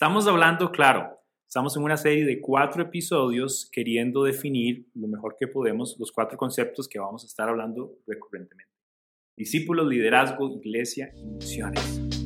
Estamos hablando, claro, estamos en una serie de cuatro episodios queriendo definir lo mejor que podemos los cuatro conceptos que vamos a estar hablando recurrentemente. Discípulos, liderazgo, iglesia y misiones.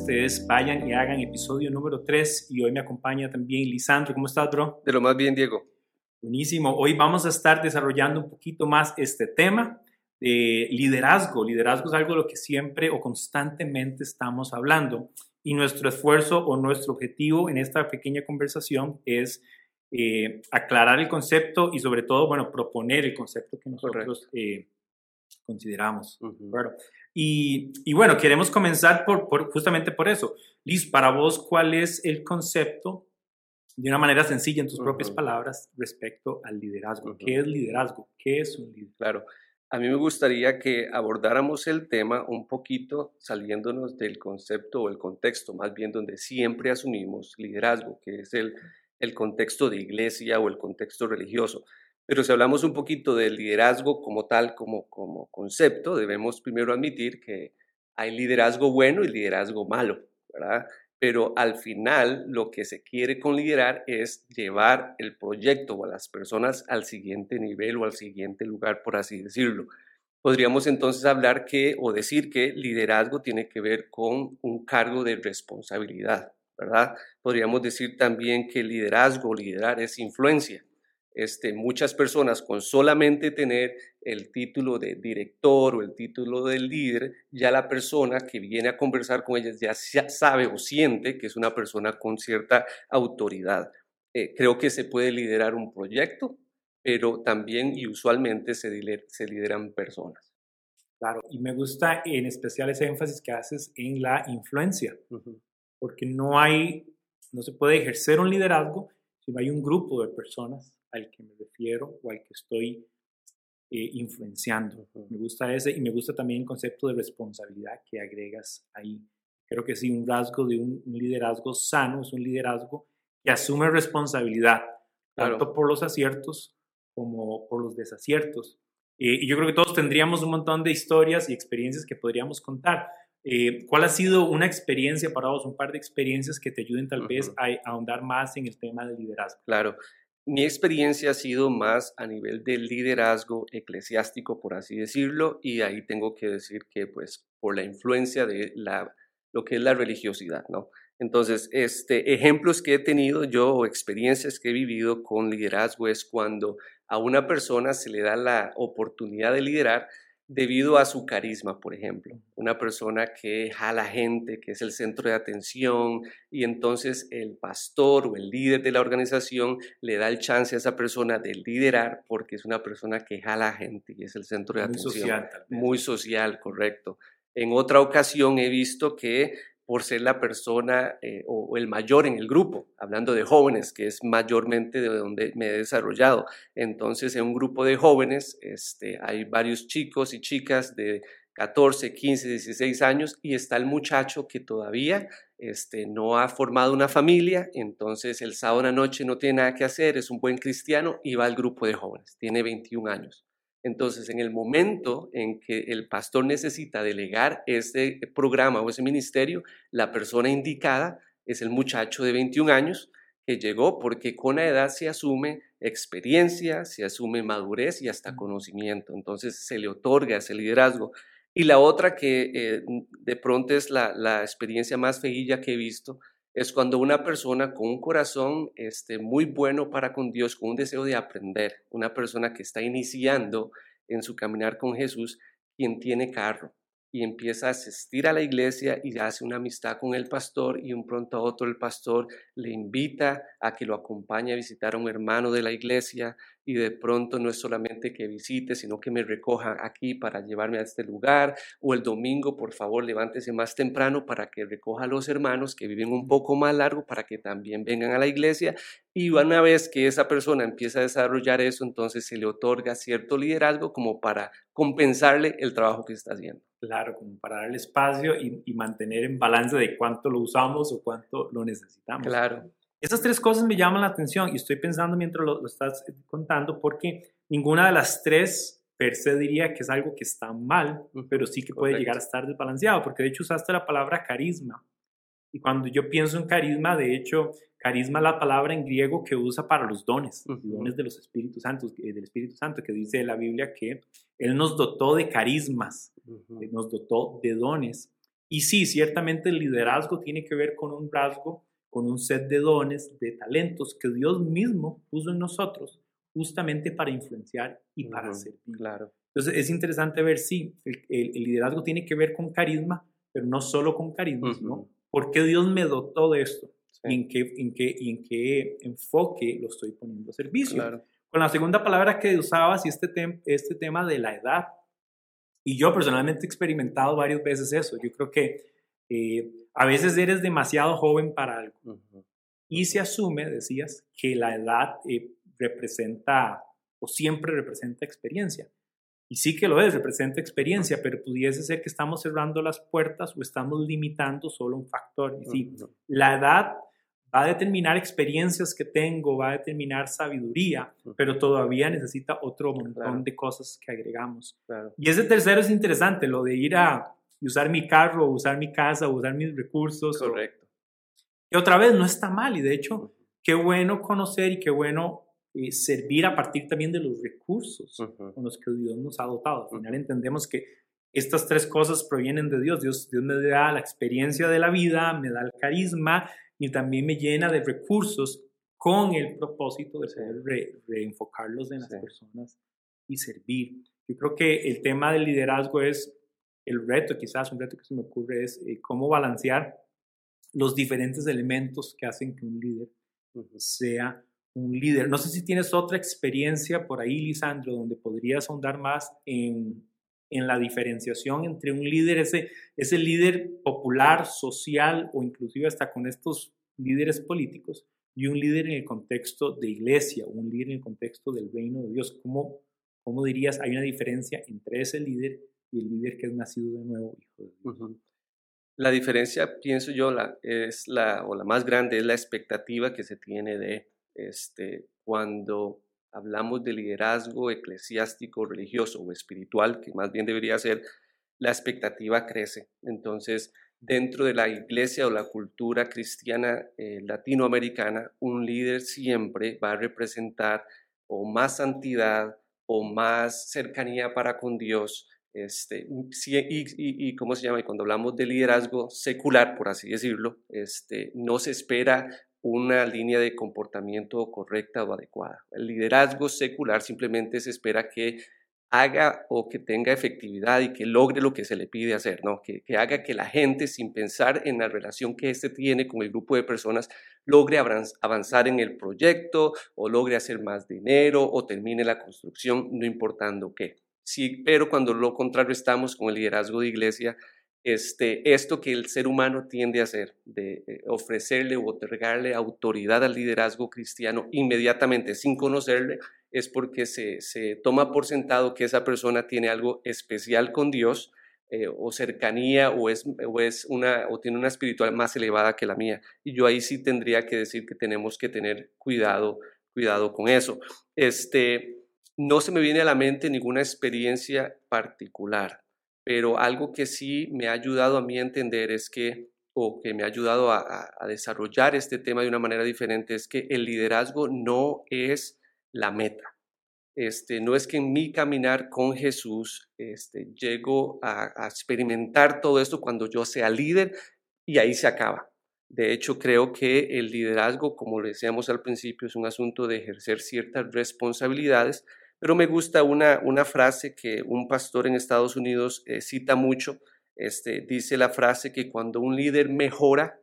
Este es Vayan y Hagan, episodio número 3. Y hoy me acompaña también Lisandro. ¿Cómo estás, bro? De lo más bien, Diego. Buenísimo. Hoy vamos a estar desarrollando un poquito más este tema de liderazgo. Liderazgo es algo de lo que siempre o constantemente estamos hablando. Y nuestro esfuerzo o nuestro objetivo en esta pequeña conversación es eh, aclarar el concepto y sobre todo, bueno, proponer el concepto que nosotros eh, consideramos. Y, bueno, queremos comenzar por, justamente por eso. Liz, para vos, ¿cuál es el concepto, de una manera sencilla, en tus propias palabras, respecto al liderazgo? ¿Qué es liderazgo? ¿Qué es un líder? Claro. A mí me gustaría que abordáramos el tema un poquito saliéndonos del concepto o el contexto, más bien donde siempre asumimos liderazgo, que es el, el contexto de iglesia o el contexto religioso. Pero si hablamos un poquito del liderazgo como tal, como, como concepto, debemos primero admitir que hay liderazgo bueno y liderazgo malo, ¿verdad? Pero al final lo que se quiere con liderar es llevar el proyecto o a las personas al siguiente nivel o al siguiente lugar, por así decirlo. Podríamos entonces hablar que o decir que liderazgo tiene que ver con un cargo de responsabilidad, ¿verdad? Podríamos decir también que liderazgo o liderar es influencia. Este, muchas personas con solamente tener el título de director o el título de líder, ya la persona que viene a conversar con ellas ya sabe o siente que es una persona con cierta autoridad. Eh, creo que se puede liderar un proyecto, pero también y usualmente se, se lideran personas. Claro, y me gusta en especial ese énfasis que haces en la influencia, porque no hay, no se puede ejercer un liderazgo si no hay un grupo de personas al que me refiero o al que estoy eh, influenciando. Me gusta ese y me gusta también el concepto de responsabilidad que agregas ahí. Creo que sí, un rasgo de un, liderazgo sano es un liderazgo que asume responsabilidad, tanto por los aciertos como por los desaciertos. Eh, y yo creo que todos tendríamos un montón de historias y experiencias que podríamos contar. Eh, ¿Cuál ha sido una experiencia para vos, un par de experiencias que te ayuden tal vez a, a, ahondar más en el tema del liderazgo? Claro, mi experiencia ha sido más a nivel del liderazgo eclesiástico, por así decirlo, y ahí tengo que decir que pues por la influencia de la, lo que es la religiosidad, ¿no? Entonces, este, ejemplos que he tenido yo o experiencias que he vivido con liderazgo es cuando a una persona se le da la oportunidad de liderar debido a su carisma, por ejemplo. Una persona que jala gente, que es el centro de atención, y entonces el pastor o el líder de la organización le da el chance a esa persona de liderar porque es una persona que jala gente y es el centro de atención. Muy social, Muy social, correcto. En otra ocasión he visto que por ser la persona eh, o, el mayor en el grupo, hablando de jóvenes, que es mayormente de donde me he desarrollado. Entonces, en un grupo de jóvenes este, hay varios chicos y chicas de 14, 15, 16 años y está el muchacho que todavía este, no ha formado una familia, entonces el sábado en la noche no tiene nada que hacer, es un buen cristiano y va al grupo de jóvenes, tiene 21 años. Entonces, en el momento en que el pastor necesita delegar ese programa o ese ministerio, la persona indicada es el muchacho de 21 años que llegó porque con la edad se asume experiencia, se asume madurez y hasta conocimiento. Entonces, se le otorga ese liderazgo. Y la otra que eh, de pronto es la, la experiencia más feilla que he visto es cuando una persona con un corazón este, muy bueno para con Dios, con un deseo de aprender, una persona que está iniciando en su caminar con Jesús, quien tiene carro, y empieza a asistir a la iglesia y hace una amistad con el pastor y un pronto a otro el pastor le invita a que lo acompañe a visitar a un hermano de la iglesia y de pronto no es solamente que visite, sino que me recoja aquí para llevarme a este lugar o el domingo, por favor, levántese más temprano para que recoja a los hermanos que viven un poco más largo para que también vengan a la iglesia y una vez que esa persona empieza a desarrollar eso, entonces se le otorga cierto liderazgo como para compensarle el trabajo que está haciendo. Claro, como para darle espacio y, y, mantener en balance de cuánto lo usamos o cuánto lo necesitamos. Claro. Esas tres cosas me llaman la atención y estoy pensando mientras lo, lo estás contando porque ninguna de las tres per se diría que es algo que está mal, pero sí que puede llegar a estar desbalanceado, porque de hecho usaste la palabra carisma. Y cuando yo pienso en carisma, de hecho, carisma es la palabra en griego que usa para los dones, los dones de los Espíritus Santos, eh, del Espíritu Santo, que dice la Biblia que Él nos dotó de carismas, eh, nos dotó de dones. Y sí, ciertamente el liderazgo tiene que ver con un rasgo, con un set de dones, de talentos que Dios mismo puso en nosotros justamente para influenciar y para servir. Claro. Entonces es interesante ver si el, liderazgo tiene que ver con carisma, pero no solo con carisma, ¿no? ¿Por qué Dios me dotó de esto? ¿Y, en qué, en, qué, y en qué enfoque lo estoy poniendo a servicio? Claro. Con la segunda palabra que usabas y este, este tema de la edad. Y yo personalmente he experimentado varias veces eso. Yo creo que eh, a veces eres demasiado joven para algo. Y se asume, decías, que la edad eh, representa o siempre representa experiencia. Y sí que lo es, representa experiencia, pero pudiese ser que estamos cerrando las puertas o estamos limitando solo un factor. Y sí, la edad va a determinar experiencias que tengo, va a determinar sabiduría, pero todavía necesita otro montón de cosas que agregamos. Y ese tercero es interesante, lo de ir a usar mi carro, usar mi casa, usar mis recursos. Correcto. y otra vez, no está mal. Y de hecho, qué bueno conocer y qué bueno eh, servir a partir también de los recursos con los que Dios nos ha dotado. Al final entendemos que estas tres cosas provienen de Dios. Dios. Dios me da la experiencia de la vida, me da el carisma y también me llena de recursos con el propósito de poder reenfocarlos en las personas y servir. Yo creo que el tema del liderazgo es el reto, quizás un reto que se me ocurre es eh, cómo balancear los diferentes elementos que hacen que un líder sea un líder. No sé si tienes otra experiencia por ahí, Lisandro, donde podrías ahondar más en, en la diferenciación entre un líder, ese, ese líder popular, social o inclusive hasta con estos líderes políticos, y un líder en el contexto de iglesia, un líder en el contexto del reino de Dios. ¿Cómo, cómo dirías hay una diferencia entre ese líder y el líder que es nacido de nuevo, hijo de Dios? La diferencia, pienso yo, la, es la, o la más grande es la expectativa que se tiene de este, cuando hablamos de liderazgo eclesiástico, religioso o espiritual, que más bien debería ser, la expectativa crece. Entonces, dentro de la iglesia o la cultura cristiana eh, latinoamericana, un líder siempre va a representar o más santidad o más cercanía para con Dios. Este, y, y, cómo se llama, y cuando hablamos de liderazgo secular, por así decirlo, este, no se espera una línea de comportamiento correcta o adecuada. El liderazgo secular simplemente se espera que haga o que tenga efectividad y que logre lo que se le pide hacer, ¿no? que, haga que la gente, sin pensar en la relación que éste tiene con el grupo de personas, logre avanzar en el proyecto o logre hacer más dinero o termine la construcción, no importando qué. Sí, pero cuando lo contrarrestamos con el liderazgo de iglesia, este, esto que el ser humano tiende a hacer, de eh, ofrecerle o otorgarle autoridad al liderazgo cristiano inmediatamente sin conocerle, es porque se, se toma por sentado que esa persona tiene algo especial con Dios eh, o cercanía o, es, una, o tiene una espiritual más elevada que la mía. Y yo ahí sí tendría que decir que tenemos que tener cuidado, cuidado con eso. Este, no se me viene a la mente ninguna experiencia particular pero algo que sí me ha ayudado a mí a entender es que, o que me ha ayudado a, desarrollar este tema de una manera diferente, es que el liderazgo no es la meta. Este, no es que en mi caminar con Jesús este, llego a, a experimentar todo esto cuando yo sea líder y ahí se acaba. De hecho, creo que el liderazgo, como le decíamos al principio, es un asunto de ejercer ciertas responsabilidades, pero me gusta una, una frase que un pastor en Estados Unidos eh, cita mucho. Este, dice la frase que cuando un líder mejora,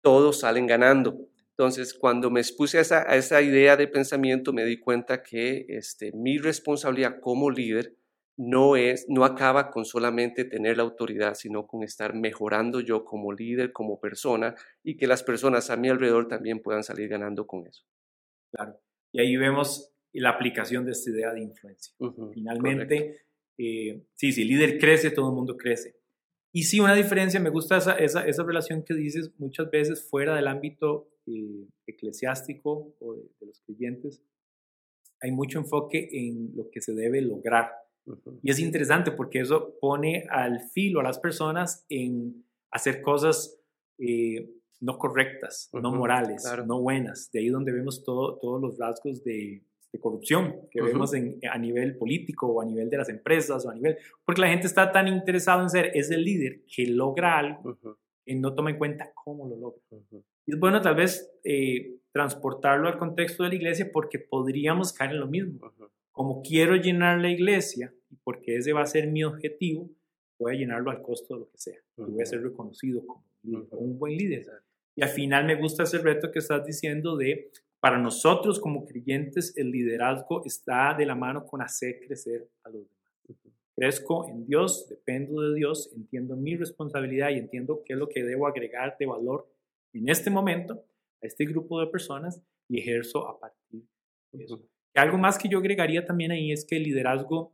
todos salen ganando. Entonces, cuando me expuse a esa, a esa idea de pensamiento, me di cuenta que este, mi responsabilidad como líder no, es, no acaba con solamente tener la autoridad, sino con estar mejorando yo como líder, como persona, y que las personas a mi alrededor también puedan salir ganando con eso. Claro. Y ahí vemos la aplicación de esta idea de influencia. Finalmente, Eh, sí, el líder crece, todo el mundo crece. Y sí, una diferencia, me gusta esa, esa, esa relación que dices muchas veces fuera del ámbito eh, eclesiástico o de, los creyentes, hay mucho enfoque en lo que se debe lograr. Y es interesante porque eso pone al filo a las personas en hacer cosas eh, no correctas, no morales, no buenas. De ahí donde vemos todo, todos los rasgos de, de corrupción que vemos en, a nivel político o a nivel de las empresas o a nivel... Porque la gente está tan interesada en ser ese líder que logra algo y no toma en cuenta cómo lo logra. Y es bueno tal vez eh, transportarlo al contexto de la iglesia porque podríamos caer en lo mismo. Como quiero llenar la iglesia y porque ese va a ser mi objetivo, voy a llenarlo al costo de lo que sea. Y voy a ser reconocido como un buen líder. Y al final me gusta ese reto que estás diciendo de, para nosotros como creyentes, el liderazgo está de la mano con hacer crecer a los demás. Crezco en Dios, dependo de Dios, entiendo mi responsabilidad y entiendo qué es lo que debo agregar de valor en este momento a este grupo de personas y ejerzo a partir de eso. algo más que yo agregaría también ahí es que el liderazgo,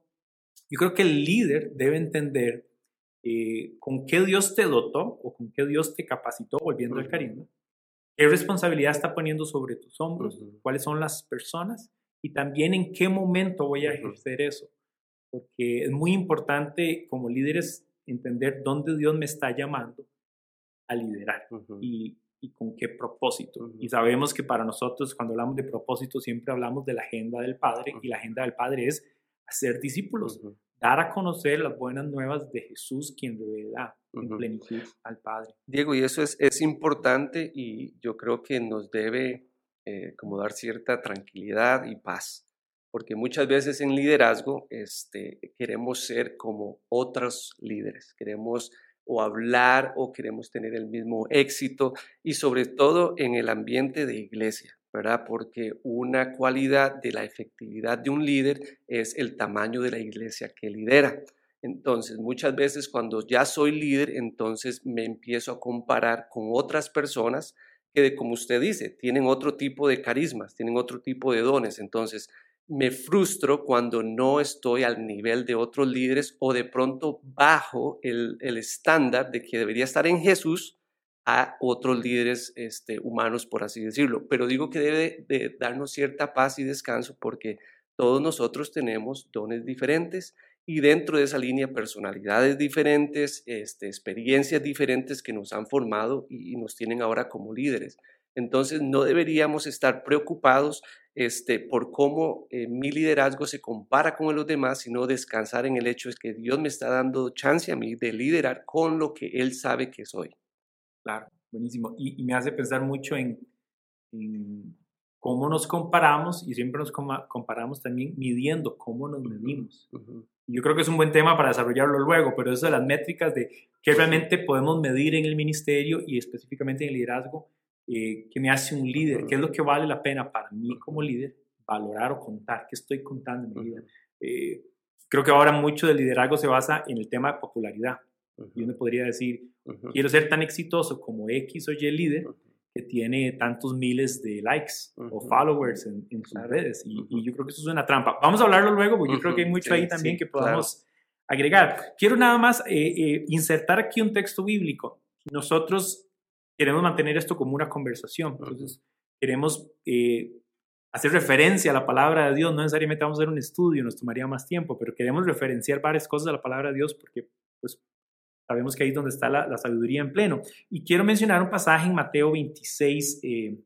yo creo que el líder debe entender eh, con qué Dios te dotó o con qué Dios te capacitó, volviendo al carisma, qué responsabilidad está poniendo sobre tus hombros, cuáles son las personas y también en qué momento voy a ejercer eso. Porque es muy importante como líderes entender dónde Dios me está llamando a liderar y, y con qué propósito. Y sabemos que para nosotros cuando hablamos de propósito siempre hablamos de la agenda del Padre y la agenda del Padre es hacer discípulos, dar a conocer las buenas nuevas de Jesús, quien revela en plenitud al Padre. Diego, y eso es, es importante y yo creo que nos debe eh, como dar cierta tranquilidad y paz, porque muchas veces en liderazgo este, queremos ser como otros líderes, queremos o hablar o queremos tener el mismo éxito y sobre todo en el ambiente de iglesia, ¿verdad? Porque una cualidad de la efectividad de un líder es el tamaño de la iglesia que lidera. Entonces, muchas veces cuando ya soy líder, entonces me empiezo a comparar con otras personas que, como usted dice, tienen otro tipo de carismas, tienen otro tipo de dones. Entonces, me frustro cuando no estoy al nivel de otros líderes o de pronto bajo el, estándar de que debería estar en Jesús a otros líderes este, humanos, por así decirlo. Pero digo que debe de darnos cierta paz y descanso porque todos nosotros tenemos dones diferentes y dentro de esa línea personalidades diferentes, este, experiencias diferentes que nos han formado y nos tienen ahora como líderes. Entonces no deberíamos estar preocupados este, por cómo eh, mi liderazgo se compara con los demás, sino descansar en el hecho de que Dios me está dando chance a mí de liderar con lo que Él sabe que soy. Claro, buenísimo. Y, me hace pensar mucho en, cómo nos comparamos y siempre nos comparamos también midiendo cómo nos medimos. Yo creo que es un buen tema para desarrollarlo luego, pero eso de las métricas de qué realmente podemos medir en el ministerio y específicamente en el liderazgo eh, que me hace un líder, qué es lo que vale la pena para mí como líder valorar o contar, qué estoy contando en mi vida. Eh, creo que ahora mucho del liderazgo se basa en el tema de popularidad. Y uno podría decir, quiero ser tan exitoso como X o Y líder que tiene tantos miles de likes o followers en, sus redes. Y, yo creo que eso es una trampa. Vamos a hablarlo luego, porque yo creo que hay mucho ahí también que podamos agregar. Quiero nada más eh, insertar aquí un texto bíblico. Nosotros queremos mantener esto como una conversación. Entonces, queremos eh, hacer referencia a la palabra de Dios. No necesariamente vamos a hacer un estudio, nos tomaría más tiempo, pero queremos referenciar varias cosas de la palabra de Dios porque pues, sabemos que ahí es donde está la, sabiduría en pleno. Y quiero mencionar un pasaje en Mateo 26, eh,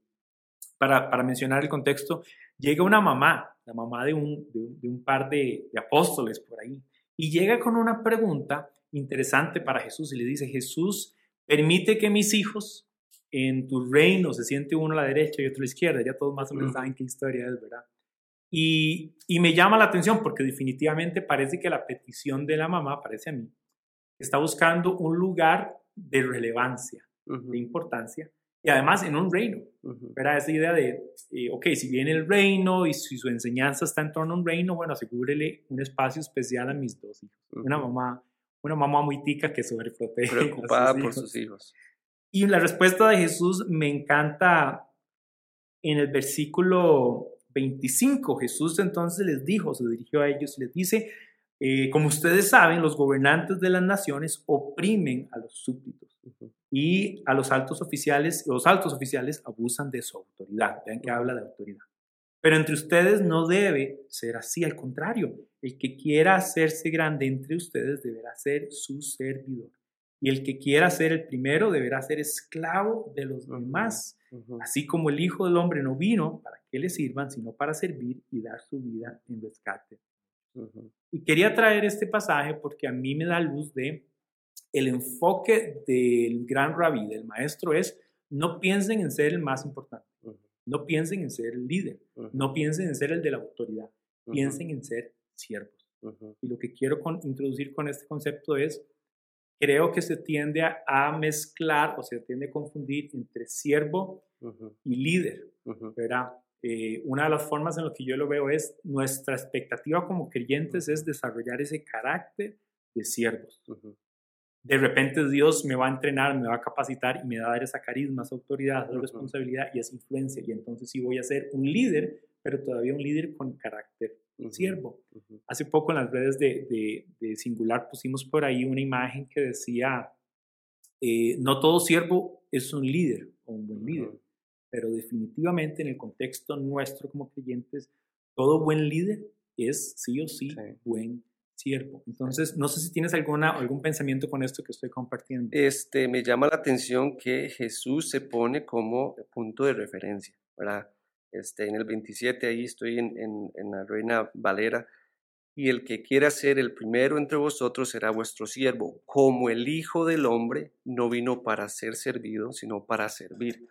para, para, mencionar el contexto. Llega una mamá, la mamá de un, de un, par de, de apóstoles por ahí, y llega con una pregunta interesante para Jesús y le dice, Jesús, Permite que mis hijos en tu reino se siente uno a la derecha y otro a la izquierda. Ya todos más o menos saben qué historia es, ¿verdad? Y, y, me llama la atención porque definitivamente parece que la petición de la mamá, parece a mí, está buscando un lugar de relevancia, de importancia, y además en un reino, ¿verdad? Esa idea de, eh, ok, si viene el reino y si su enseñanza está en torno a un reino, bueno, asegúrele un espacio especial a mis dos hijos. Una mamá una mamá muy tica que sobreprotege. Preocupada por sus hijos. Y la respuesta de Jesús me encanta en el versículo 25. Jesús entonces les dijo, se dirigió a ellos, les dice, Eh, como ustedes saben, los gobernantes de las naciones oprimen a los súbditos y a los altos oficiales, los altos oficiales abusan de su autoridad. Vean que habla de autoridad. Pero entre ustedes no debe ser así, al contrario, el que quiera hacerse grande entre ustedes deberá ser su servidor. Y el que quiera ser el primero deberá ser esclavo de los demás, así como el Hijo del Hombre no vino para que le sirvan, sino para servir y dar su vida en rescate. Y quería traer este pasaje porque a mí me da luz de el enfoque del gran rabí, del maestro, es no piensen en ser el más importante. No piensen en ser el líder, no piensen en ser el de la autoridad, piensen en ser siervos. Y lo que quiero introducir con este concepto es, creo que se tiende a, mezclar o se tiende a confundir entre siervo y líder, ¿verdad? Eh, una de las formas en las que yo lo veo es nuestra expectativa como creyentes es desarrollar ese carácter de siervos. De repente Dios me va a entrenar, me va a capacitar y me va a dar esa carisma, esa autoridad, esa responsabilidad y esa influencia. Y entonces sí voy a ser un líder, pero todavía un líder con carácter siervo. Hace poco en las redes de, de, Singular pusimos por ahí una imagen que decía, eh, no todo siervo es un líder o un buen líder, pero definitivamente en el contexto nuestro como creyentes, todo buen líder es sí o sí, sí. buen siervo. Entonces, no sé si tienes alguna, algún pensamiento con esto que estoy compartiendo. Este, me llama la atención que Jesús se pone como punto de referencia, ¿verdad? Este, en el 27, ahí estoy en, en, la Reina Valera, y el que quiera ser el primero entre vosotros será vuestro siervo, como el Hijo del Hombre no vino para ser servido, sino para servir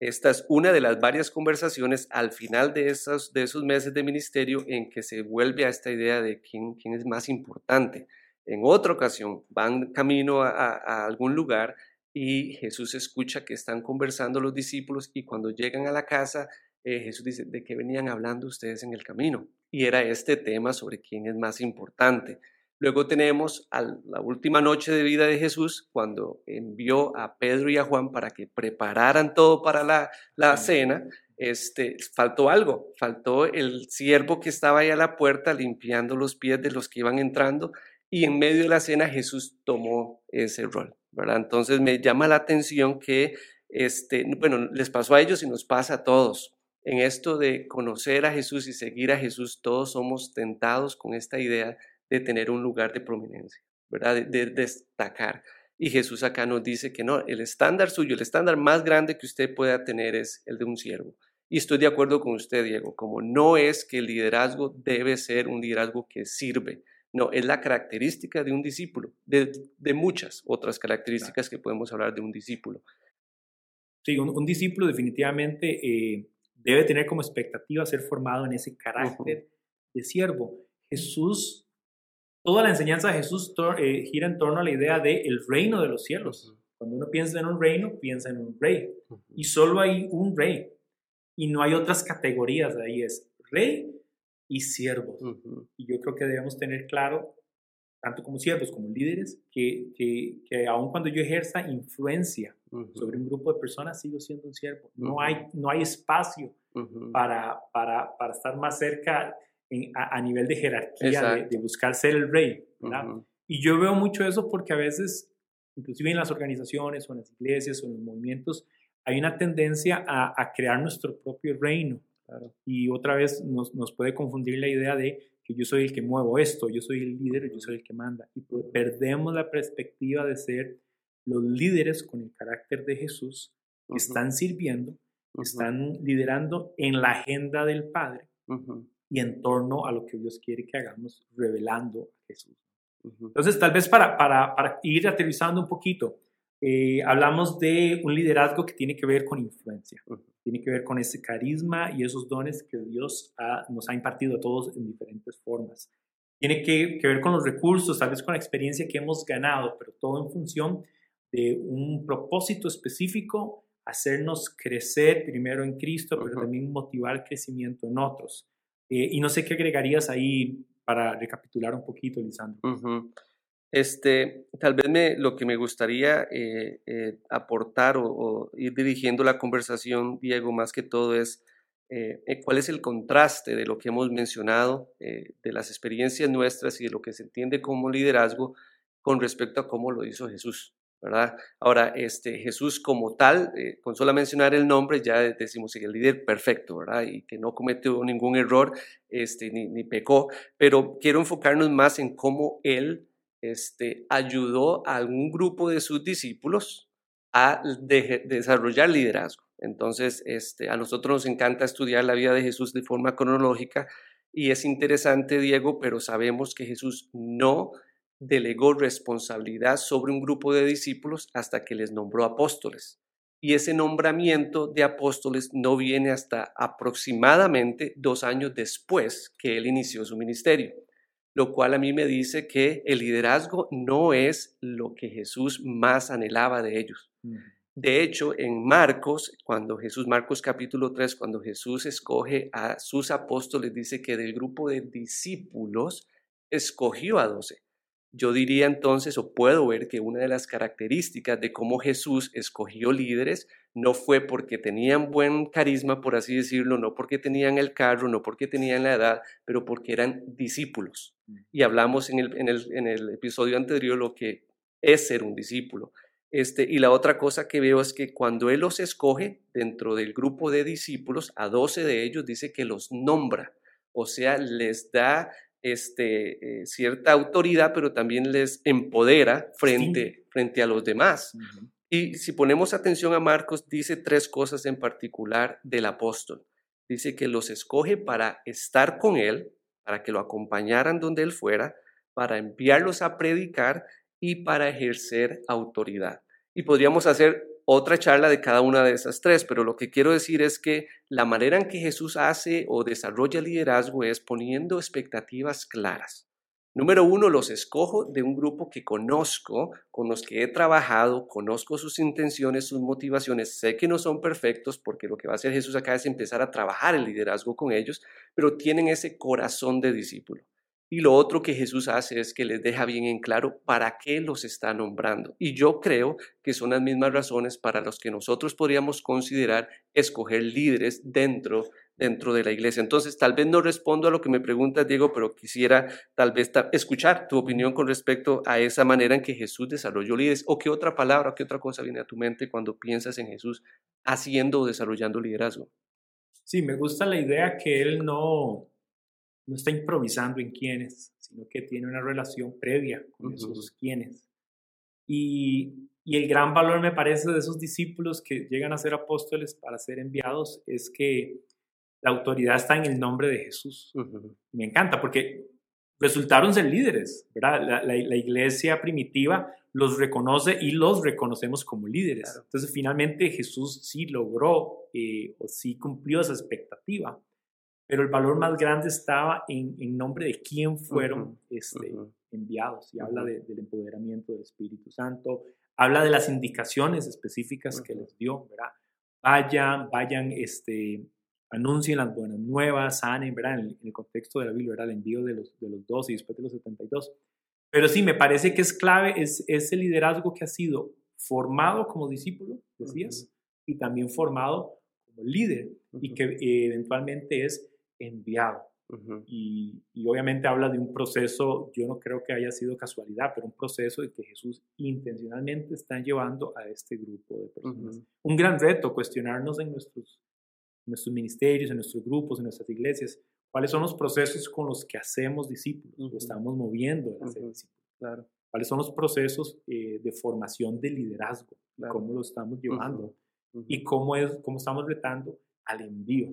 esta es una de las varias conversaciones al final de esos, de esos meses de ministerio en que se vuelve a esta idea de quién, quién es más importante. En otra ocasión van camino a, algún lugar y Jesús escucha que están conversando los discípulos y cuando llegan a la casa, eh, Jesús dice, ¿de qué venían hablando ustedes en el camino? Y era este tema sobre quién es más importante. Luego tenemos a la última noche de vida de Jesús, cuando envió a Pedro y a Juan para que prepararan todo para la, la cena. Este, faltó algo, faltó el siervo que estaba ahí a la puerta limpiando los pies de los que iban entrando y en medio de la cena Jesús tomó ese rol, ¿verdad? Entonces me llama la atención que, este, bueno, les pasó a ellos y nos pasa a todos. En esto de conocer a Jesús y seguir a Jesús, todos somos tentados con esta idea de tener un lugar de prominencia, ¿verdad? De, destacar. Y Jesús acá nos dice que no, el estándar suyo, el estándar más grande que usted pueda tener es el de un siervo. Y estoy de acuerdo con usted, Diego, como no es que el liderazgo debe ser un liderazgo que sirve, no, es la característica de un discípulo, de, muchas otras características que podemos hablar de un discípulo. Sí, un, discípulo definitivamente eh, debe tener como expectativa ser formado en ese carácter de siervo. Jesús Toda la enseñanza de Jesús eh, gira en torno a la idea de el reino de los cielos. Cuando uno piensa en un reino, piensa en un rey. Y solo hay un rey. Y no hay otras categorías ahí. Es rey y siervos. Y yo creo que debemos tener claro, tanto como siervos como líderes, que, que, que aun cuando yo ejerza influencia sobre un grupo de personas, sigo siendo un siervo. No, hay, no hay espacio para, para, para estar más cerca a, nivel de jerarquía, de, buscar ser el rey. Y yo veo mucho eso porque a veces, inclusive en las organizaciones o en las iglesias o en los movimientos, hay una tendencia a, crear nuestro propio reino. Y otra vez nos, nos, puede confundir la idea de que yo soy el que muevo esto, yo soy el líder, yo soy el que manda. Y pues perdemos la perspectiva de ser los líderes con el carácter de Jesús que están sirviendo, están liderando en la agenda del Padre y en torno a lo que Dios quiere que hagamos, revelando a Jesús. Entonces, tal vez para, para, para ir aterrizando un poquito, eh, hablamos de un liderazgo que tiene que ver con influencia, tiene que ver con ese carisma y esos dones que Dios nos ha impartido a todos en diferentes formas. Tiene que, que, ver con los recursos, tal vez con la experiencia que hemos ganado, pero todo en función de un propósito específico, hacernos crecer primero en Cristo, pero también motivar crecimiento en otros. Eh, y no sé qué agregarías ahí para recapitular un poquito, Lisandro. Este, tal vez me, lo que me gustaría eh, eh, aportar o, ir dirigiendo la conversación, Diego, más que todo es cuál es el contraste de lo que hemos mencionado, de las experiencias nuestras y de lo que se entiende como liderazgo con respecto a cómo lo hizo Jesús. ¿Verdad? Ahora, este, Jesús como tal, con solo mencionar el nombre, ya decimos que el líder perfecto, ¿verdad? Y que no cometió ningún error este, ni, ni pecó, pero quiero enfocarnos más en cómo él este, ayudó a algún grupo de sus discípulos a desarrollar liderazgo. Entonces, este, a nosotros nos encanta estudiar la vida de Jesús de forma cronológica y es interesante, Diego, pero sabemos que Jesús no delegó responsabilidad sobre un grupo de discípulos hasta que les nombró apóstoles. Y ese nombramiento de apóstoles no viene hasta aproximadamente dos años después que él inició su ministerio lo cual a mí me dice que el liderazgo no es lo que Jesús más anhelaba de ellos. De hecho, en Marcos, cuando Jesús, Marcos capítulo 3, cuando Jesús escoge a sus apóstoles, dice que del grupo de discípulos escogió a doce. Yo diría entonces, o puedo ver que una de las características de cómo Jesús escogió líderes no fue porque tenían buen carisma, por así decirlo, no porque tenían el carro, no porque tenían la edad, pero porque eran discípulos. Mm. Y hablamos en el, en el, en el episodio anterior lo que es ser un discípulo. Este, y la otra cosa que veo es que cuando Él los escoge dentro del grupo de discípulos, a doce de ellos dice que los nombra, o sea, les da este, eh, cierta autoridad, pero también les empodera frente, frente a los demás. Y si ponemos atención a Marcos, dice tres cosas en particular del apóstol. Dice que los escoge para estar con él, para que lo acompañaran donde él fuera, para enviarlos a predicar y para ejercer autoridad. Y podríamos hacer otra charla de cada una de esas tres, pero lo que quiero decir es que la manera en que Jesús hace o desarrolla liderazgo es poniendo expectativas claras. Número uno, los escojo de un grupo que conozco, con los que he trabajado, conozco sus intenciones, sus motivaciones, sé que no son perfectos porque lo que va a hacer Jesús acá es empezar a trabajar el liderazgo con ellos, pero tienen ese corazón de discípulo. Y lo otro que Jesús hace es que les deja bien en claro para qué los está nombrando. Y yo creo que son las mismas razones para las que nosotros podríamos considerar escoger líderes dentro dentro de la iglesia. Entonces, tal vez no respondo a lo que me preguntas, Diego, pero quisiera tal vez escuchar tu opinión con respecto a esa manera en que Jesús desarrolló líderes o qué otra palabra, qué otra cosa viene a tu mente cuando piensas en Jesús haciendo o desarrollando liderazgo. Sí, me gusta la idea que él no, no está improvisando en quiénes, sino que tiene una relación previa con esos quiénes. Y, y, el gran valor, me parece, de esos discípulos que llegan a ser apóstoles para ser enviados es que la autoridad está en el nombre de Jesús. Me encanta porque resultaron ser líderes, ¿verdad? La, iglesia primitiva los reconoce y los reconocemos como líderes. Entonces, finalmente Jesús sí logró eh, o sí cumplió esa expectativa pero el valor más grande estaba en, en nombre de quién fueron este, enviados. Y habla del empoderamiento del Espíritu Santo, habla de las indicaciones específicas que les dio, ¿verdad? Vayan, vayan, este, anuncien las buenas nuevas, sanen, ¿verdad? En, el contexto de la Biblia, ¿verdad? El envío de los, de los 12 y después de los 72. Pero sí, me parece que es clave es, ese liderazgo que ha sido formado como discípulo, decías, y también formado como líder, y que eh, eventualmente es enviado. y, obviamente habla de un proceso, yo no creo que haya sido casualidad, pero un proceso de que Jesús intencionalmente está llevando a este grupo de personas. Un gran reto, cuestionarnos en nuestros, nuestros ministerios, en nuestros grupos, en nuestras iglesias, cuáles son los procesos con los que hacemos discípulos, o estamos moviendo a hacer discípulos. Claro. ¿Cuáles son los procesos eh, de formación de liderazgo? ¿Cómo lo estamos llevando? Y cómo, es, cómo estamos retando al envío.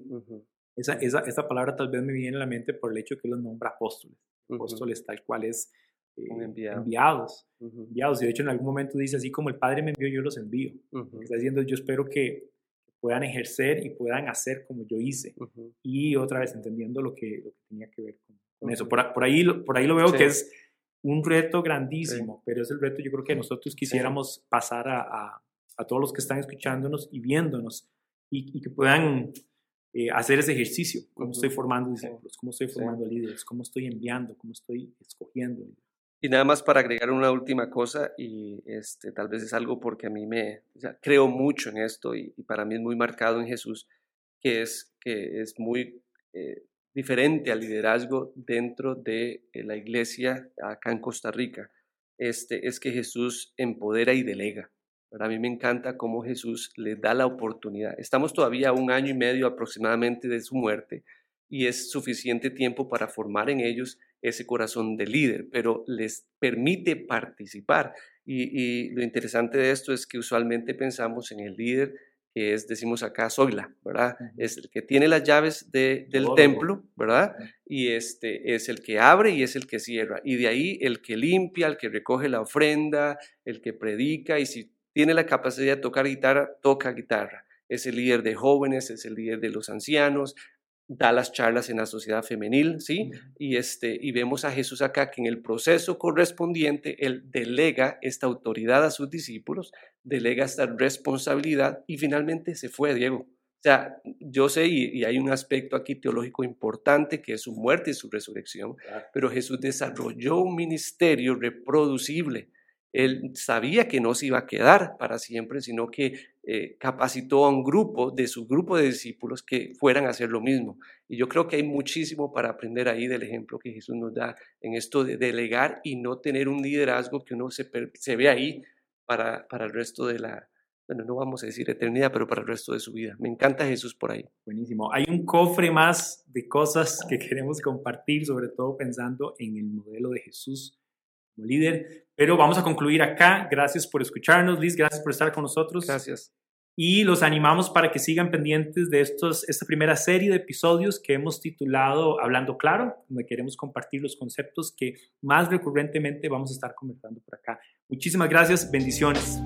Esa, esa, esa, palabra tal vez me viene a la mente por el hecho que los nombra apóstoles. Apóstoles tal cual es eh, enviados. enviados. Y de hecho en algún momento dice, así como el Padre me envió, yo los envío. Está diciendo, yo espero que puedan ejercer y puedan hacer como yo hice. Y otra vez entendiendo lo que, lo que tenía que ver con, eso. Por, por, ahí, por ahí lo veo que es un reto grandísimo, pero es el reto yo creo que nosotros quisiéramos pasar a, a, a, todos los que están escuchándonos y viéndonos y, y que puedan eh, hacer ese ejercicio, cómo estoy formando discípulos, cómo estoy formando líderes, cómo estoy enviando, cómo estoy escogiendo. Y nada más para agregar una última cosa, y este, tal vez es algo porque a mí me, creo mucho en esto y, para mí es muy marcado en Jesús, que es, que es muy eh, diferente al liderazgo dentro de eh, la iglesia acá en Costa Rica, este, es que Jesús empodera y delega. A mí me encanta cómo Jesús les da la oportunidad. Estamos todavía a un año y medio aproximadamente de su muerte y es suficiente tiempo para formar en ellos ese corazón de líder, pero les permite participar. Y, lo interesante de esto es que usualmente pensamos en el líder que es, decimos acá, Zoila, ¿verdad? Es el que tiene las llaves del templo, ¿verdad? Y este es el que abre y es el que cierra. Y de ahí el que limpia, el que recoge la ofrenda, el que predica y si tiene la capacidad de tocar guitarra, toca guitarra. Es el líder de jóvenes, es el líder de los ancianos, da las charlas en la sociedad femenil, ¿sí? Y, este, y vemos a Jesús acá que en el proceso correspondiente él delega esta autoridad a sus discípulos, delega esta responsabilidad y finalmente se fue, Diego. O sea, yo sé, y, hay un aspecto aquí teológico importante que es su muerte y su resurrección, pero Jesús desarrolló un ministerio reproducible él sabía que no se iba a quedar para siempre, sino que eh, capacitó a un grupo de su grupo de discípulos que fueran a hacer lo mismo. Y yo creo que hay muchísimo para aprender ahí del ejemplo que Jesús nos da en esto de delegar y no tener un liderazgo que uno se, se ve ahí para, para el resto de la, bueno, no vamos a decir eternidad, pero para el resto de su vida. Me encanta Jesús por ahí. Buenísimo. Hay un cofre más de cosas que queremos compartir, sobre todo pensando en el modelo de Jesús como líder. Pero vamos a concluir acá. Gracias por escucharnos, Liz. Gracias por estar con nosotros. Gracias. Y los animamos para que sigan pendientes de estos, esta primera serie de episodios que hemos titulado Hablando Claro, donde queremos compartir los conceptos que más recurrentemente vamos a estar conversando por acá. Muchísimas gracias. Bendiciones.